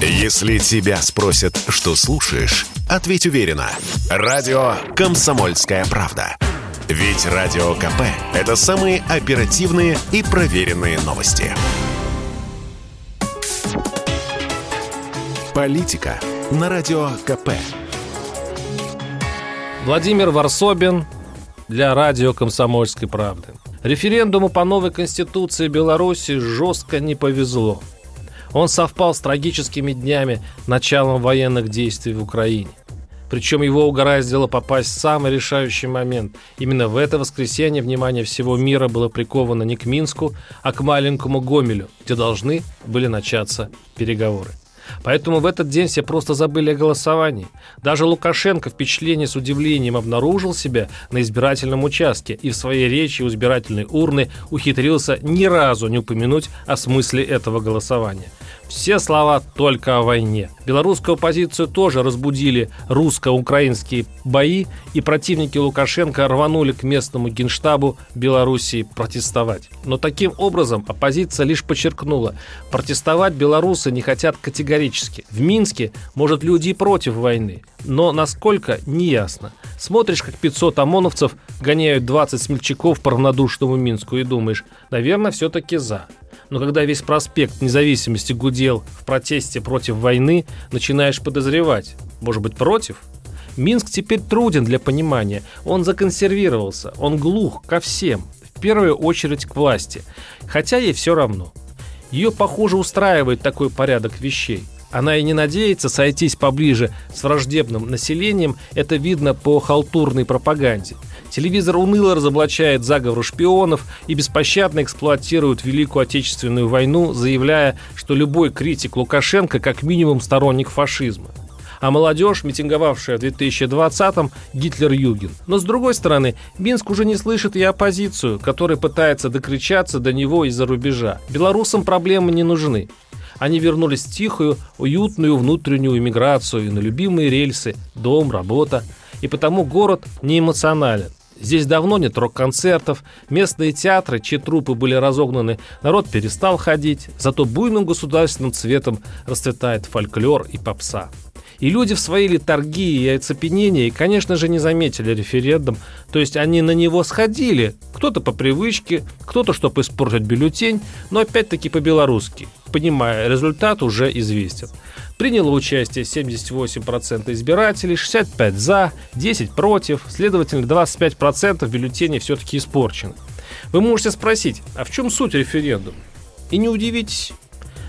Если тебя спросят, что слушаешь, ответь уверенно. Радио «Комсомольская правда». Ведь Радио КП – это самые оперативные и проверенные новости. Политика на Радио КП. Владимир Варсобин для радио «Комсомольской правды». Референдуму по новой конституции Беларуси жестко не повезло. Он совпал с трагическими днями началом военных действий в Украине. Причем его угораздило попасть в самый решающий момент. Именно в это воскресенье внимание всего мира было приковано не к Минску, а к маленькому Гомелю, где должны были начаться переговоры. Поэтому в этот день все просто забыли о голосовании. Даже Лукашенко впечатление с удивлением обнаружил себя на избирательном участке и в своей речи у избирательной урны ухитрился ни разу не упомянуть о смысле этого голосования. Все слова только о войне. Белорусскую оппозицию тоже разбудили русско-украинские бои, и противники Лукашенко рванули к местному генштабу Белоруссии протестовать. Но таким образом оппозиция лишь подчеркнула, протестовать белорусы не хотят категорически. В Минске, может, люди и против войны, но насколько, не ясно. Смотришь, как 500 ОМОНовцев гоняют 20 смельчаков по равнодушному Минску и думаешь, наверное, все-таки за но когда весь проспект независимости гудел в протесте против войны, начинаешь подозревать. Может быть, против? Минск теперь труден для понимания. Он законсервировался, он глух ко всем, в первую очередь к власти. Хотя ей все равно. Ее, похоже, устраивает такой порядок вещей. Она и не надеется сойтись поближе с враждебным населением, это видно по халтурной пропаганде. Телевизор уныло разоблачает заговоры шпионов и беспощадно эксплуатирует Великую Отечественную войну, заявляя, что любой критик Лукашенко как минимум сторонник фашизма а молодежь, митинговавшая в 2020-м, Гитлер-Юген. Но с другой стороны, Минск уже не слышит и оппозицию, которая пытается докричаться до него из-за рубежа. Белорусам проблемы не нужны. Они вернулись в тихую, уютную внутреннюю иммиграцию на любимые рельсы, дом, работа. И потому город не эмоционален. Здесь давно нет рок-концертов, местные театры, чьи трупы были разогнаны, народ перестал ходить, зато буйным государственным цветом расцветает фольклор и попса. И люди в своей литургии и оцепенении, конечно же, не заметили референдум, то есть они на него сходили, кто-то по привычке, кто-то, чтобы испортить бюллетень, но опять-таки по-белорусски, понимая, результат уже известен. Приняло участие 78% избирателей, 65% за, 10% против, следовательно, 25% бюллетеней все-таки испорчены. Вы можете спросить, а в чем суть референдума? И не удивитесь,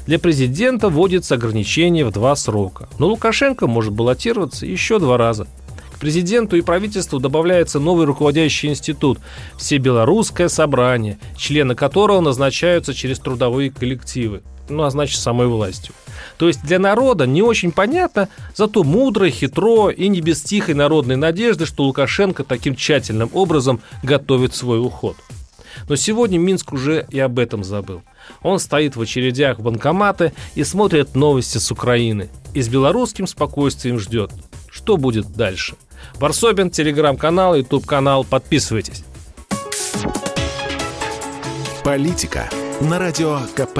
для президента вводится ограничение в два срока, но Лукашенко может баллотироваться еще два раза. К президенту и правительству добавляется новый руководящий институт – Всебелорусское собрание, члены которого назначаются через трудовые коллективы, ну а значит самой властью. То есть для народа не очень понятно, зато мудро, хитро и не без тихой народной надежды, что Лукашенко таким тщательным образом готовит свой уход. Но сегодня Минск уже и об этом забыл. Он стоит в очередях в банкоматы и смотрит новости с Украины. И с белорусским спокойствием ждет. Что будет дальше? Варсобин, телеграм-канал, ютуб-канал. Подписывайтесь. Политика на Радио КП.